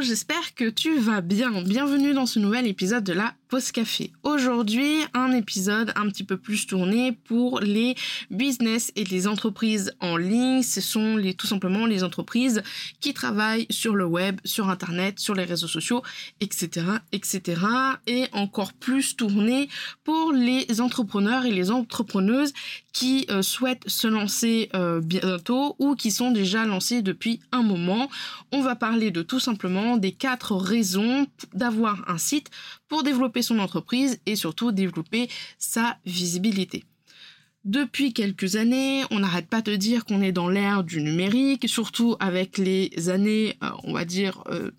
J'espère que tu vas bien. Bienvenue dans ce nouvel épisode de la Pause Café. Aujourd'hui, un épisode un petit peu plus tourné pour les business et les entreprises en ligne. Ce sont les, tout simplement les entreprises qui travaillent sur le web, sur Internet, sur les réseaux sociaux, etc., etc. Et encore plus tourné pour les entrepreneurs et les entrepreneuses qui euh, souhaitent se lancer euh, bientôt ou qui sont déjà lancés depuis un moment. On va parler de tout simplement des quatre raisons d'avoir un site pour développer son entreprise et surtout développer sa visibilité. Depuis quelques années, on n'arrête pas de dire qu'on est dans l'ère du numérique, surtout avec les années, euh, on va dire, euh,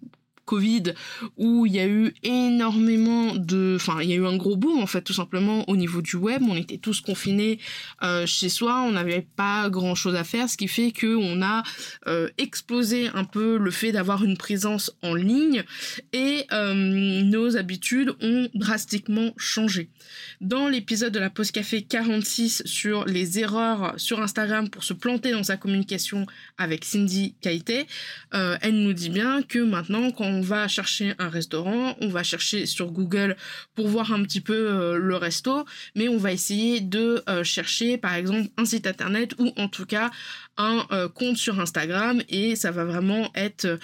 Covid où il y a eu énormément de, enfin il y a eu un gros boom en fait tout simplement au niveau du web. On était tous confinés euh, chez soi, on n'avait pas grand chose à faire, ce qui fait que on a euh, explosé un peu le fait d'avoir une présence en ligne et euh, nos habitudes ont drastiquement changé. Dans l'épisode de la pause café 46 sur les erreurs sur Instagram pour se planter dans sa communication avec Cindy Kaité, elle nous dit bien que maintenant quand on va chercher un restaurant, on va chercher sur Google pour voir un petit peu euh, le resto, mais on va essayer de euh, chercher par exemple un site internet ou en tout cas un euh, compte sur Instagram et ça va vraiment être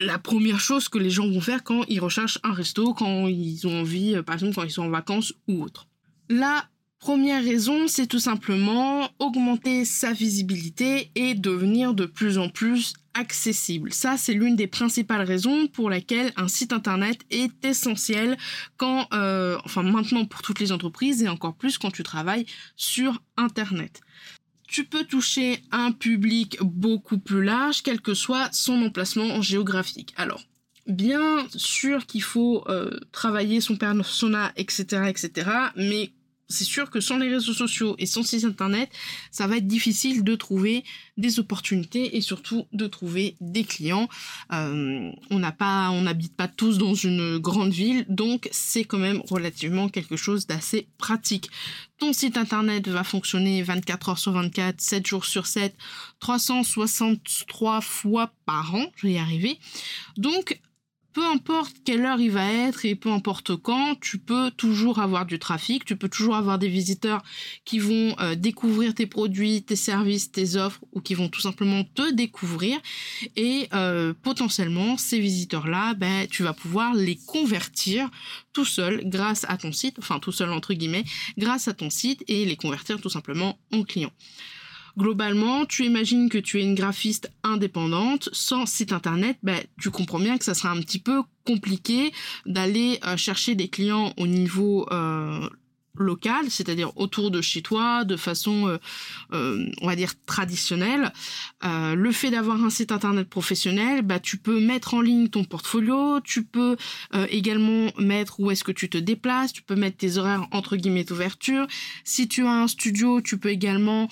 la première chose que les gens vont faire quand ils recherchent un resto, quand ils ont envie, par exemple quand ils sont en vacances ou autre. La première raison, c'est tout simplement augmenter sa visibilité et devenir de plus en plus accessible. Ça, c'est l'une des principales raisons pour laquelle un site internet est essentiel quand, euh, enfin maintenant pour toutes les entreprises et encore plus quand tu travailles sur internet. Tu peux toucher un public beaucoup plus large, quel que soit son emplacement géographique. Alors, bien sûr qu'il faut euh, travailler son persona, etc., etc., mais c'est sûr que sans les réseaux sociaux et sans site internet, ça va être difficile de trouver des opportunités et surtout de trouver des clients. Euh, on n'a pas, on n'habite pas tous dans une grande ville, donc c'est quand même relativement quelque chose d'assez pratique. Ton site internet va fonctionner 24 heures sur 24, 7 jours sur 7, 363 fois par an, je vais y arriver. Donc peu importe quelle heure il va être et peu importe quand, tu peux toujours avoir du trafic, tu peux toujours avoir des visiteurs qui vont euh, découvrir tes produits, tes services, tes offres ou qui vont tout simplement te découvrir et euh, potentiellement ces visiteurs-là, ben, tu vas pouvoir les convertir tout seul grâce à ton site, enfin tout seul entre guillemets, grâce à ton site et les convertir tout simplement en clients. Globalement, tu imagines que tu es une graphiste indépendante, sans site internet, ben, tu comprends bien que ça sera un petit peu compliqué d'aller euh, chercher des clients au niveau euh, local, c'est-à-dire autour de chez toi, de façon, euh, euh, on va dire, traditionnelle. Euh, le fait d'avoir un site internet professionnel, bah, tu peux mettre en ligne ton portfolio, tu peux également mettre où est-ce que tu te déplaces, tu peux mettre tes horaires entre guillemets d'ouverture. Si tu as un studio, tu peux également,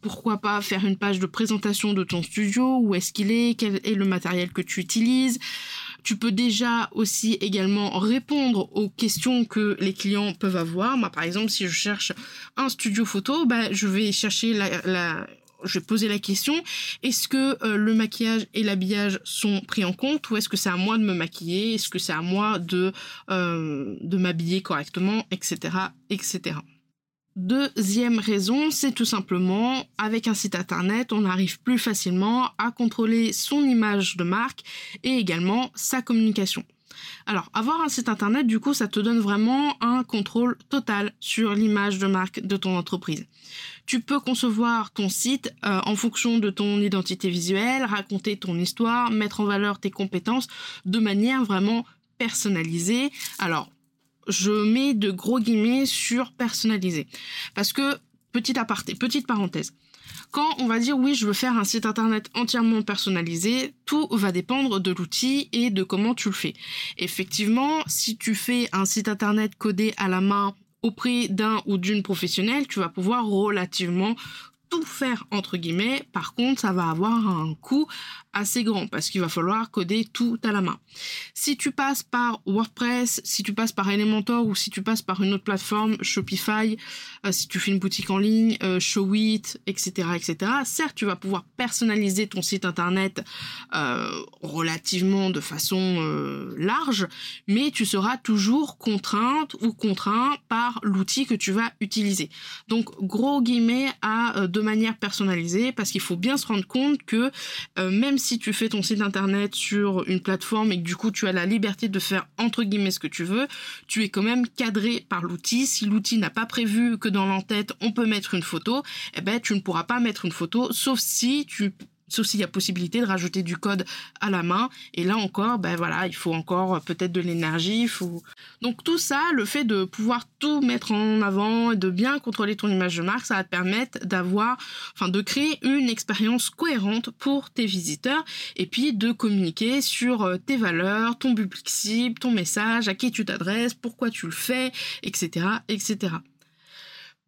pourquoi pas, faire une page de présentation de ton studio, où est-ce qu'il est, quel est le matériel que tu utilises. Tu peux déjà aussi également répondre aux questions que les clients peuvent avoir. Moi, par exemple, si je cherche un studio photo, bah, je vais chercher la, je vais poser la question est-ce que euh, le maquillage et l'habillage sont pris en compte ou est-ce que c'est à moi de me maquiller? Est-ce que c'est à moi de euh, de m'habiller correctement etc etc Deuxième raison, c'est tout simplement avec un site internet, on arrive plus facilement à contrôler son image de marque et également sa communication. Alors, avoir un site internet, du coup, ça te donne vraiment un contrôle total sur l'image de marque de ton entreprise. Tu peux concevoir ton site euh, en fonction de ton identité visuelle, raconter ton histoire, mettre en valeur tes compétences de manière vraiment personnalisée. Alors, je mets de gros guillemets sur personnalisé. Parce que, petit aparté, petite parenthèse, quand on va dire oui, je veux faire un site internet entièrement personnalisé, tout va dépendre de l'outil et de comment tu le fais. Effectivement, si tu fais un site internet codé à la main auprès d'un ou d'une professionnelle, tu vas pouvoir relativement tout faire entre guillemets. Par contre, ça va avoir un coût assez grand parce qu'il va falloir coder tout à la main. Si tu passes par WordPress, si tu passes par Elementor ou si tu passes par une autre plateforme, Shopify, euh, si tu fais une boutique en ligne, euh, Showit, etc., etc. Certes, tu vas pouvoir personnaliser ton site internet euh, relativement de façon large, mais tu seras toujours contrainte ou contraint par l'outil que tu vas utiliser. Donc, gros guillemets à de manière personnalisée parce qu'il faut bien se rendre compte que même si tu fais ton site internet sur une plateforme et que du coup tu as la liberté de faire entre guillemets ce que tu veux, tu es quand même cadré par l'outil. Si l'outil n'a pas prévu que dans l'entête on peut mettre une photo, eh ben tu ne pourras pas mettre une photo sauf si tu sauf s'il y a possibilité de rajouter du code à la main. Et là encore, ben voilà, il faut encore peut-être de l'énergie. Faut... Donc tout ça, le fait de pouvoir tout mettre en avant et de bien contrôler ton image de marque, ça va te permettre d'avoir, enfin de créer une expérience cohérente pour tes visiteurs et puis de communiquer sur euh, tes valeurs, ton public cible, ton message, à qui tu t'adresses, pourquoi tu le fais, etc., etc.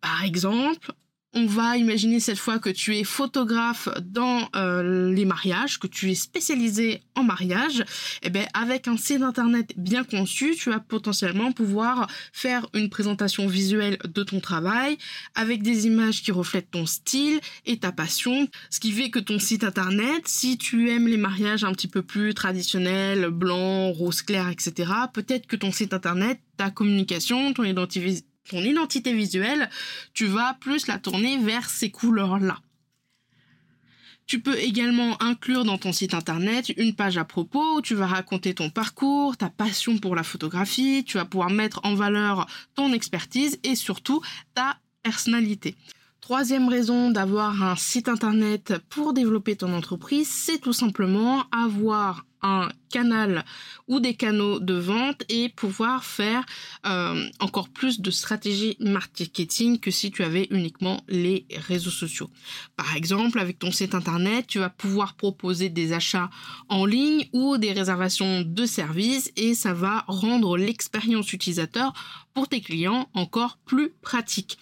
Par exemple, on va imaginer cette fois que tu es photographe dans euh, les mariages, que tu es spécialisé en mariage. Et eh bien, avec un site internet bien conçu, tu vas potentiellement pouvoir faire une présentation visuelle de ton travail avec des images qui reflètent ton style et ta passion. Ce qui fait que ton site internet, si tu aimes les mariages un petit peu plus traditionnels, blanc, rose clair, etc., peut-être que ton site internet, ta communication, ton identité ton identité visuelle, tu vas plus la tourner vers ces couleurs-là. Tu peux également inclure dans ton site internet une page à propos où tu vas raconter ton parcours, ta passion pour la photographie, tu vas pouvoir mettre en valeur ton expertise et surtout ta personnalité. Troisième raison d'avoir un site internet pour développer ton entreprise, c'est tout simplement avoir un canal ou des canaux de vente et pouvoir faire euh, encore plus de stratégie marketing que si tu avais uniquement les réseaux sociaux. Par exemple, avec ton site internet, tu vas pouvoir proposer des achats en ligne ou des réservations de services et ça va rendre l'expérience utilisateur pour tes clients encore plus pratique.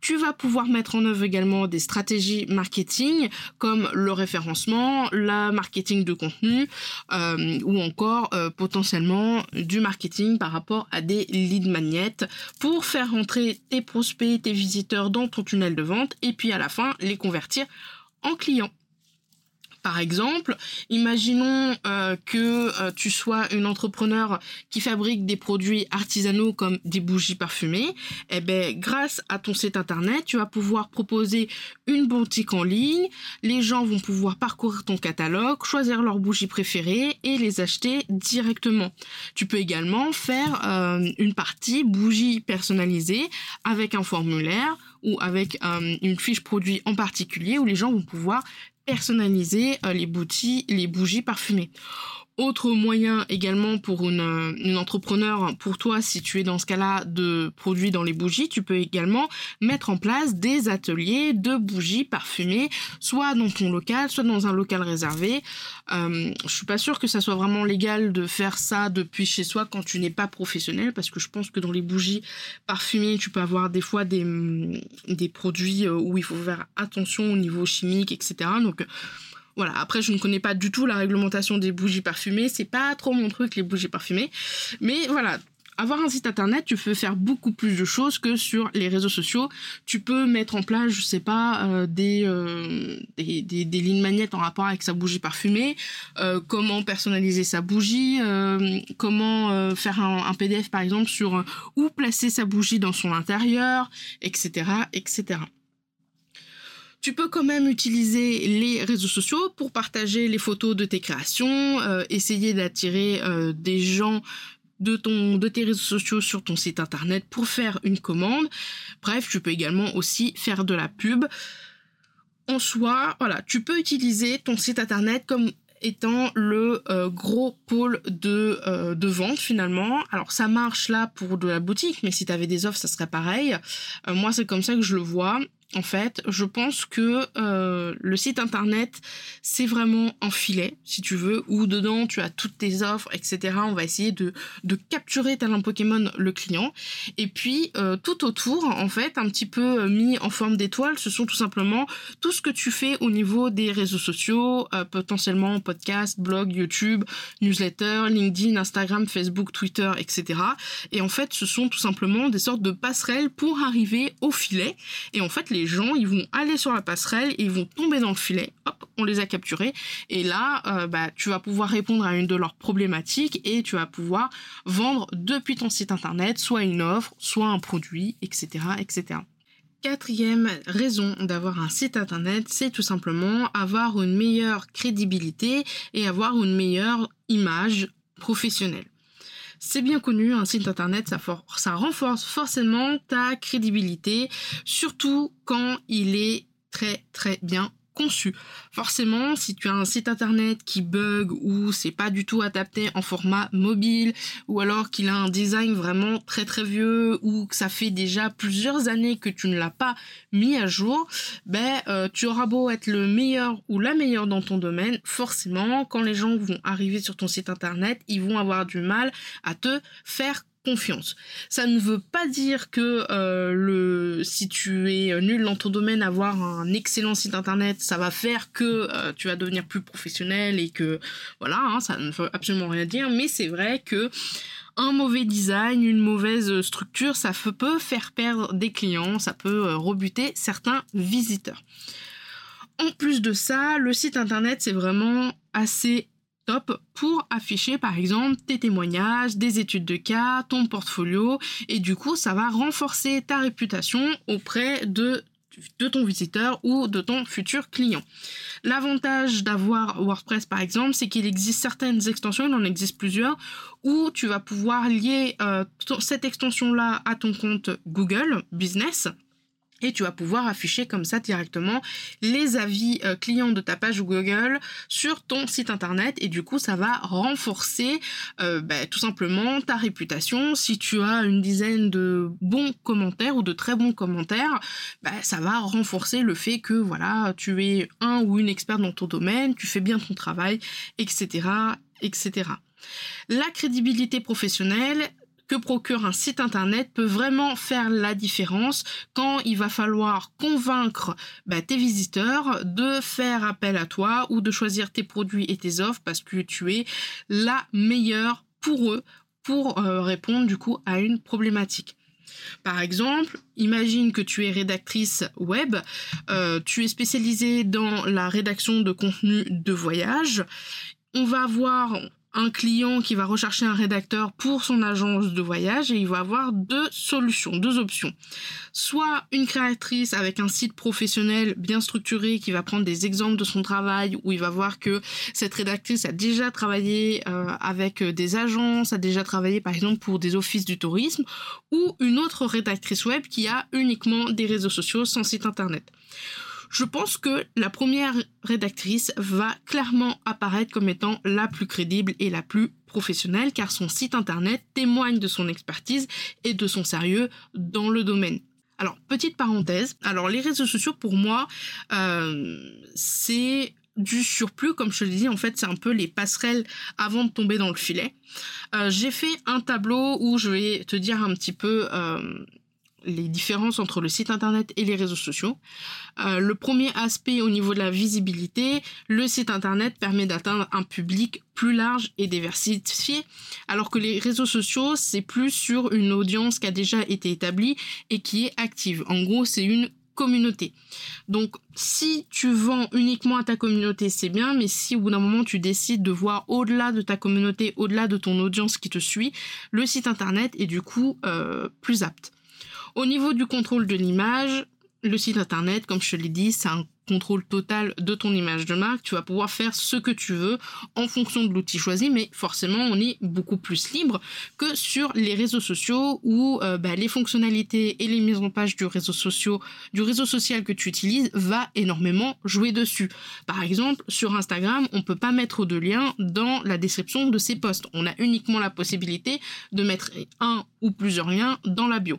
Tu vas pouvoir mettre en œuvre également des stratégies marketing comme le référencement, la marketing de contenu euh, ou encore euh, potentiellement du marketing par rapport à des lead magnets pour faire rentrer tes prospects, tes visiteurs dans ton tunnel de vente et puis à la fin les convertir en clients. Par exemple, imaginons euh, que euh, tu sois une entrepreneur qui fabrique des produits artisanaux comme des bougies parfumées. Eh ben, grâce à ton site internet, tu vas pouvoir proposer une boutique en ligne. Les gens vont pouvoir parcourir ton catalogue, choisir leurs bougies préférées et les acheter directement. Tu peux également faire euh, une partie bougies personnalisées avec un formulaire ou avec une fiche produit en particulier où les gens vont pouvoir personnaliser euh, les, bougies, les bougies parfumées. Autre moyen également pour une, une, entrepreneur, pour toi, si tu es dans ce cas-là de produits dans les bougies, tu peux également mettre en place des ateliers de bougies parfumées, soit dans ton local, soit dans un local réservé. Euh, je suis pas sûre que ça soit vraiment légal de faire ça depuis chez soi quand tu n'es pas professionnel, parce que je pense que dans les bougies parfumées, tu peux avoir des fois des, des produits euh, où il faut faire attention au niveau chimique, etc. Donc voilà, après je ne connais pas du tout la réglementation des bougies parfumées, c'est pas trop mon truc les bougies parfumées. Mais voilà, avoir un site internet, tu peux faire beaucoup plus de choses que sur les réseaux sociaux. Tu peux mettre en place, je sais pas, euh, des, euh, des, des, lignes magnettes en rapport avec sa bougie parfumée, euh, comment personnaliser sa bougie, comment faire un, un, PDF par exemple sur où placer sa bougie dans son intérieur, etc., etc. Tu peux quand même utiliser les réseaux sociaux pour partager les photos de tes créations, euh, essayer d'attirer euh, des gens de, ton, de tes réseaux sociaux sur ton site internet pour faire une commande. Bref, tu peux également aussi faire de la pub. En soi, voilà, tu peux utiliser ton site internet comme étant le euh, gros pôle de, vente finalement. Alors ça marche là pour de la boutique, mais si tu avais des offres, ça serait pareil. Moi, c'est comme ça que je le vois en fait, je pense que euh, le site internet, c'est vraiment un filet, si tu veux, où dedans tu as toutes tes offres, etc. On va essayer de, de capturer tel un Pokémon le client. Et puis, euh, tout autour, en fait, un petit peu euh, mis en forme d'étoile, ce sont tout simplement tout ce que tu fais au niveau des réseaux sociaux, potentiellement podcast, blog, YouTube, newsletter, LinkedIn, Instagram, Facebook, Twitter, etc. Et en fait, ce sont tout simplement des sortes de passerelles pour arriver au filet. Et en fait, les gens, ils vont aller sur la passerelle, ils vont tomber dans le filet, hop, on les a capturés, et là, euh, bah, tu vas pouvoir répondre à une de leurs problématiques et tu vas pouvoir vendre depuis ton site internet soit une offre, soit un produit, etc., etc. Quatrième raison d'avoir un site internet, c'est tout simplement avoir une meilleure crédibilité et avoir une meilleure image professionnelle. C'est bien connu, un site internet, ça, renforce forcément ta crédibilité, surtout quand il est très très bien conçu. Forcément, si tu as un site internet qui bug ou c'est pas du tout adapté en format mobile ou alors qu'il a un design vraiment très très vieux ou que ça fait déjà plusieurs années que tu ne l'as pas mis à jour, ben euh, tu auras beau être le meilleur ou la meilleure dans ton domaine, forcément quand les gens vont arriver sur ton site internet, ils vont avoir du mal à te faire confiance. Ça ne veut pas dire que euh, le si tu es nul dans ton domaine, avoir un excellent site internet, ça va faire que euh, tu vas devenir plus professionnel et que voilà, hein, ça ne veut absolument rien dire. Mais c'est vrai que un mauvais design, une mauvaise structure, ça peut faire perdre des clients, ça peut euh, rebuter certains visiteurs. En plus de ça, le site internet c'est vraiment assez pour afficher par exemple tes témoignages, des études de cas, ton portfolio et du coup ça va renforcer ta réputation auprès de ton visiteur ou de ton futur client. L'avantage d'avoir WordPress par exemple, c'est qu'il existe certaines extensions, il en existe plusieurs, où tu vas pouvoir lier euh, cette extension-là à ton compte Google Business et tu vas pouvoir afficher comme ça directement les avis euh, clients de ta page Google sur ton site internet et du coup ça va renforcer euh, bah, tout simplement ta réputation. Si tu as une dizaine de bons commentaires ou de très bons commentaires, bah, ça va renforcer le fait que voilà tu es un ou une experte dans ton domaine, tu fais bien ton travail, etc., etc. La crédibilité professionnelle, procure un site internet peut vraiment faire la différence quand il va falloir convaincre bah, tes visiteurs de faire appel à toi ou de choisir tes produits et tes offres parce que tu es la meilleure pour eux pour euh, répondre du coup à une problématique. Par exemple, imagine que tu es rédactrice web, euh, tu es spécialisée dans la rédaction de contenu de voyage. On va avoir un client qui va rechercher un rédacteur pour son agence de voyage et il va avoir deux solutions, deux options. Soit une créatrice avec un site professionnel bien structuré qui va prendre des exemples de son travail où il va voir que cette rédactrice a déjà travaillé euh, avec des agences, a déjà travaillé par exemple pour des offices du tourisme ou une autre rédactrice web qui a uniquement des réseaux sociaux sans site internet. Je pense que la première rédactrice va clairement apparaître comme étant la plus crédible et la plus professionnelle car son site internet témoigne de son expertise et de son sérieux dans le domaine. Alors, petite parenthèse, alors les réseaux sociaux pour moi, euh, c'est du surplus, comme je l'ai dit, en fait, c'est un peu les passerelles avant de tomber dans le filet. Euh, j'ai fait un tableau où je vais te dire un petit peu euh, les différences entre le site internet et les réseaux sociaux. Euh, le premier aspect au niveau de la visibilité, le site internet permet d'atteindre un public plus large et diversifié, alors que les réseaux sociaux, c'est plus sur une audience qui a déjà été établie et qui est active. En gros, c'est une communauté. Donc, si tu vends uniquement à ta communauté, c'est bien, mais si au bout d'un moment tu décides de voir au-delà de ta communauté, au-delà de ton audience qui te suit, le site internet est du coup euh, plus apte. Au niveau du contrôle de l'image, le site internet, comme je te l'ai dit, c'est un contrôle total de ton image de marque. Tu vas pouvoir faire ce que tu veux en fonction de l'outil choisi, mais forcément, on est beaucoup plus libre que sur les réseaux sociaux où euh, bah, les fonctionnalités et les mises en page du réseau, social que tu utilises va énormément jouer dessus. Par exemple, sur Instagram, on peut pas mettre de lien dans la description de ses posts. On a uniquement la possibilité de mettre un ou plusieurs liens dans la bio.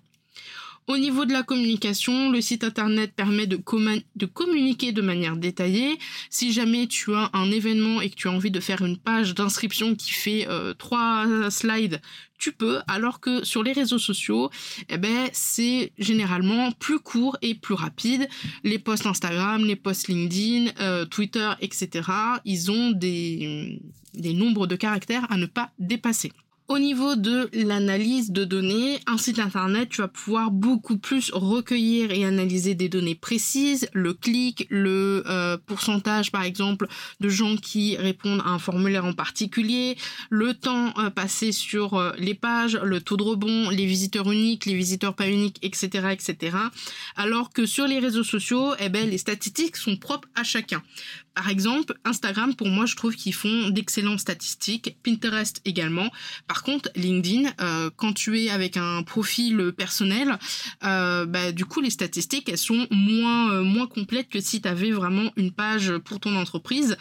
Au niveau de la communication, le site internet permet de, communiquer de manière détaillée. Si jamais tu as un événement et que tu as envie de faire une page d'inscription qui fait euh, trois slides, tu peux, alors que sur les réseaux sociaux, eh ben, c'est généralement plus court et plus rapide. Les posts Instagram, les posts LinkedIn, euh, Twitter, etc., ils ont des nombres de caractères à ne pas dépasser. Au niveau de l'analyse de données, un site internet, tu vas pouvoir beaucoup plus recueillir et analyser des données précises, le clic, le euh, pourcentage par exemple de gens qui répondent à un formulaire en particulier, le temps euh, passé sur euh, les pages, le taux de rebond, les visiteurs uniques, les visiteurs pas uniques, etc., etc. Alors que sur les réseaux sociaux, eh ben, les statistiques sont propres à chacun. Par exemple, Instagram, pour moi, je trouve qu'ils font d'excellentes statistiques. Pinterest également. Par contre, LinkedIn, euh, quand tu es avec un profil personnel, euh, bah, du coup, les statistiques, elles sont moins, euh, moins complètes que si tu avais vraiment une page pour ton entreprise.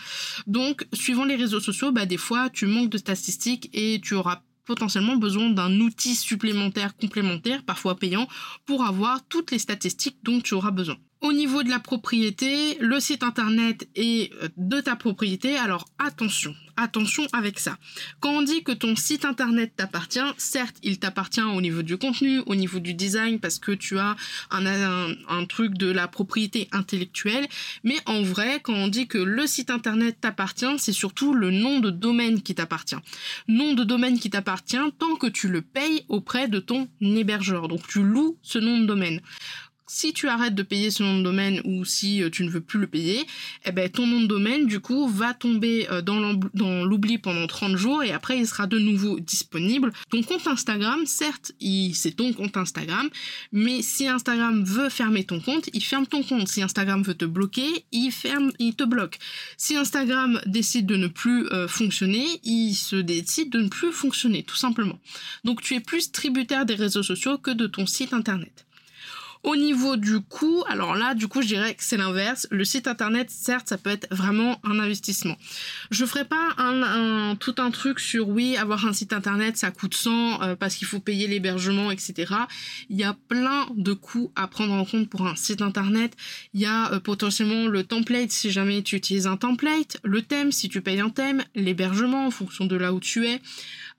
Donc, suivant les réseaux sociaux, bah, des fois, tu manques de statistiques et tu auras potentiellement besoin d'un outil supplémentaire complémentaire, parfois payant, pour avoir toutes les statistiques dont tu auras besoin. Au niveau de la propriété, le site internet est euh, de ta propriété, alors attention, attention avec ça. Quand on dit que ton site internet t'appartient, certes, il t'appartient au niveau du contenu, au niveau du design, parce que tu as un, un, truc de la propriété intellectuelle, mais en vrai, quand on dit que le site internet t'appartient, c'est surtout le nom de domaine qui t'appartient. Nom de domaine qui t'appartient tant que tu le payes auprès de ton hébergeur. Donc tu loues ce nom de domaine si tu arrêtes de payer ce nom de domaine ou si euh, tu ne veux plus le payer, eh ben ton nom de domaine du coup va tomber euh, dans l'oubli pendant 30 jours et après il sera de nouveau disponible. Ton compte Instagram, certes, c'est ton compte Instagram, mais si Instagram veut fermer ton compte, il ferme ton compte. Si Instagram veut te bloquer, il te bloque. Si Instagram décide de ne plus euh, fonctionner, il se décide de ne plus fonctionner, tout simplement. Donc tu es plus tributaire des réseaux sociaux que de ton site internet. Au niveau du coût, alors là, du coup, je dirais que c'est l'inverse. Le site internet, certes, ça peut être vraiment un investissement. Je ferai pas un, tout un truc sur oui, avoir un site internet, ça coûte 100 euh, parce qu'il faut payer l'hébergement, etc. Il y a plein de coûts à prendre en compte pour un site internet. Il y a euh, potentiellement le template si jamais tu utilises un template, le thème si tu payes un thème, l'hébergement en fonction de là où tu es.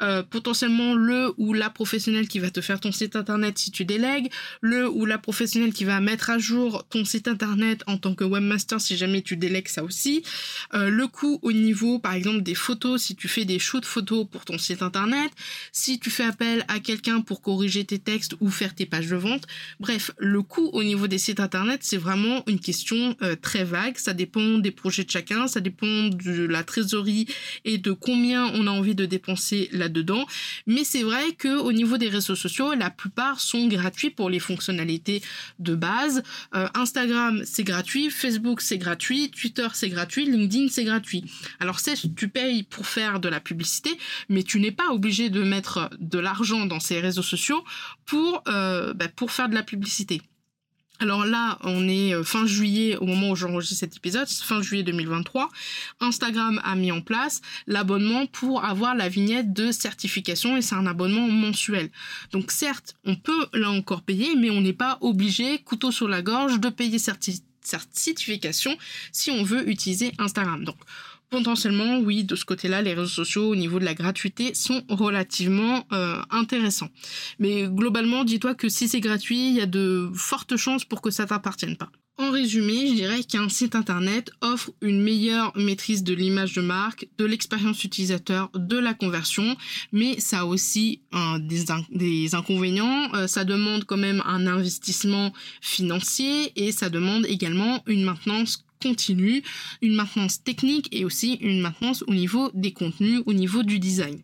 Euh, potentiellement le ou la professionnelle qui va te faire ton site internet si tu délègues, le ou la professionnelle qui va mettre à jour ton site internet en tant que webmaster si jamais tu délègues ça aussi, euh, le coût au niveau par exemple des photos si tu fais des shoots photos pour ton site internet, si tu fais appel à quelqu'un pour corriger tes textes ou faire tes pages de vente, bref, le coût au niveau des sites internet c'est vraiment une question euh, très vague, ça dépend des projets de chacun, ça dépend de la trésorerie et de combien on a envie de dépenser là dedans. Mais c'est vrai que au niveau des réseaux sociaux, la plupart sont gratuits pour les fonctionnalités de base. Euh, Instagram, c'est gratuit. Facebook, c'est gratuit. Twitter, c'est gratuit. LinkedIn, c'est gratuit. Alors, tu payes pour faire de la publicité, mais tu n'es pas obligé de mettre de l'argent dans ces réseaux sociaux pour, euh, bah, pour faire de la publicité. Alors là, on est euh, fin juillet au moment où j'enregistre cet épisode, fin juillet 2023. Instagram a mis en place l'abonnement pour avoir la vignette de certification et c'est un abonnement mensuel. Donc certes, on peut là encore payer, mais on n'est pas obligé, couteau sur la gorge, de payer certification si on veut utiliser Instagram. Donc potentiellement, oui, de ce côté-là, les réseaux sociaux au niveau de la gratuité sont relativement euh, intéressants. Mais globalement, dis-toi que si c'est gratuit, il y a de fortes chances pour que ça t'appartienne pas. En résumé, je dirais qu'un site internet offre une meilleure maîtrise de l'image de marque, de l'expérience utilisateur, de la conversion, mais ça a aussi des, inconvénients. Euh, ça demande quand même un investissement financier et ça demande également une maintenance continue, une maintenance technique et aussi une maintenance au niveau des contenus, au niveau du design.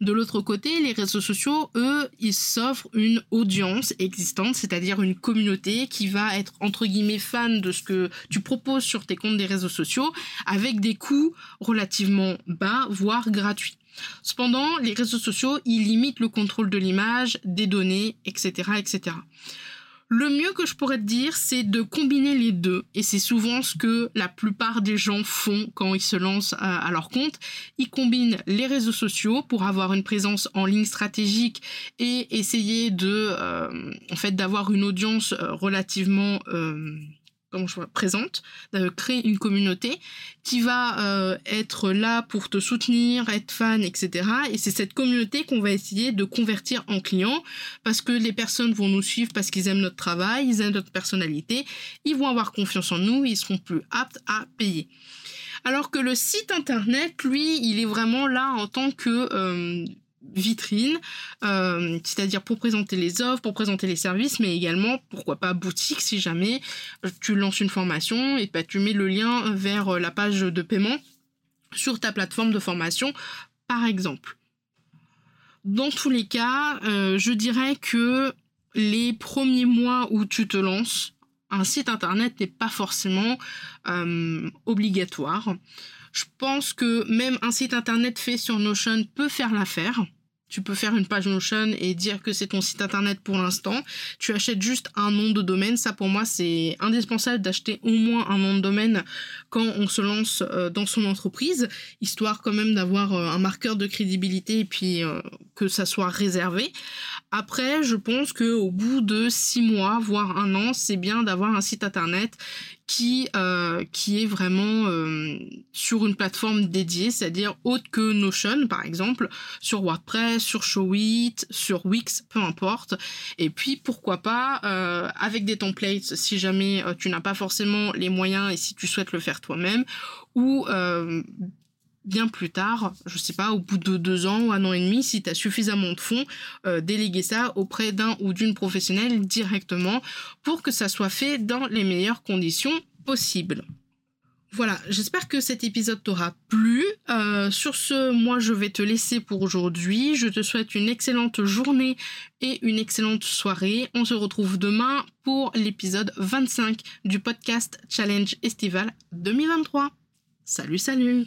De l'autre côté, les réseaux sociaux, eux, ils s'offrent une audience existante, c'est-à-dire une communauté qui va être entre guillemets fan de ce que tu proposes sur tes comptes des réseaux sociaux avec des coûts relativement bas, voire gratuits. Cependant, les réseaux sociaux, ils limitent le contrôle de l'image, des données, etc., etc. Le mieux que je pourrais te dire, c'est de combiner les deux. Et c'est souvent ce que la plupart des gens font quand ils se lancent à, leur compte. Ils combinent les réseaux sociaux pour avoir une présence en ligne stratégique et essayer de, euh, en fait, d'avoir une audience euh, relativement euh, comment je présente, créer une communauté qui va euh, être là pour te soutenir, être fan, etc. Et c'est cette communauté qu'on va essayer de convertir en clients parce que les personnes vont nous suivre parce qu'ils aiment notre travail, ils aiment notre personnalité, ils vont avoir confiance en nous, ils seront plus aptes à payer. Alors que le site internet, lui, il est vraiment là en tant que euh, vitrine, euh, c'est-à-dire pour présenter les offres, pour présenter les services, mais également, pourquoi pas, boutique si jamais tu lances une formation et bah, tu mets le lien vers la page de paiement sur ta plateforme de formation, par exemple. Dans tous les cas, euh, je dirais que les premiers mois où tu te lances, un site internet n'est pas forcément euh, obligatoire. Je pense que même un site internet fait sur Notion peut faire l'affaire. Tu peux faire une page Notion et dire que c'est ton site internet pour l'instant. Tu achètes juste un nom de domaine. Ça, pour moi, c'est indispensable d'acheter au moins un nom de domaine quand on se lance euh, dans son entreprise, histoire quand même d'avoir euh, un marqueur de crédibilité et puis euh, que ça soit réservé. Après, je pense que au bout de six mois, voire un an, c'est bien d'avoir un site internet qui euh, est vraiment euh, sur une plateforme dédiée, c'est-à-dire autre que Notion par exemple, sur WordPress, sur Showit, sur Wix, peu importe. Et puis pourquoi pas euh, avec des templates si jamais tu n'as pas forcément les moyens et si tu souhaites le faire toi-même, ou bien plus tard, je sais pas, au bout de deux ans ou un an et demi, si tu as suffisamment de fonds, euh, déléguer ça auprès d'un ou d'une professionnelle directement pour que ça soit fait dans les meilleures conditions possibles. Voilà, j'espère que cet épisode t'aura plu. Euh, sur ce, moi je vais te laisser pour aujourd'hui. Je te souhaite une excellente journée et une excellente soirée. On se retrouve demain pour l'épisode 25 du podcast Challenge Estival 2023. Salut, salut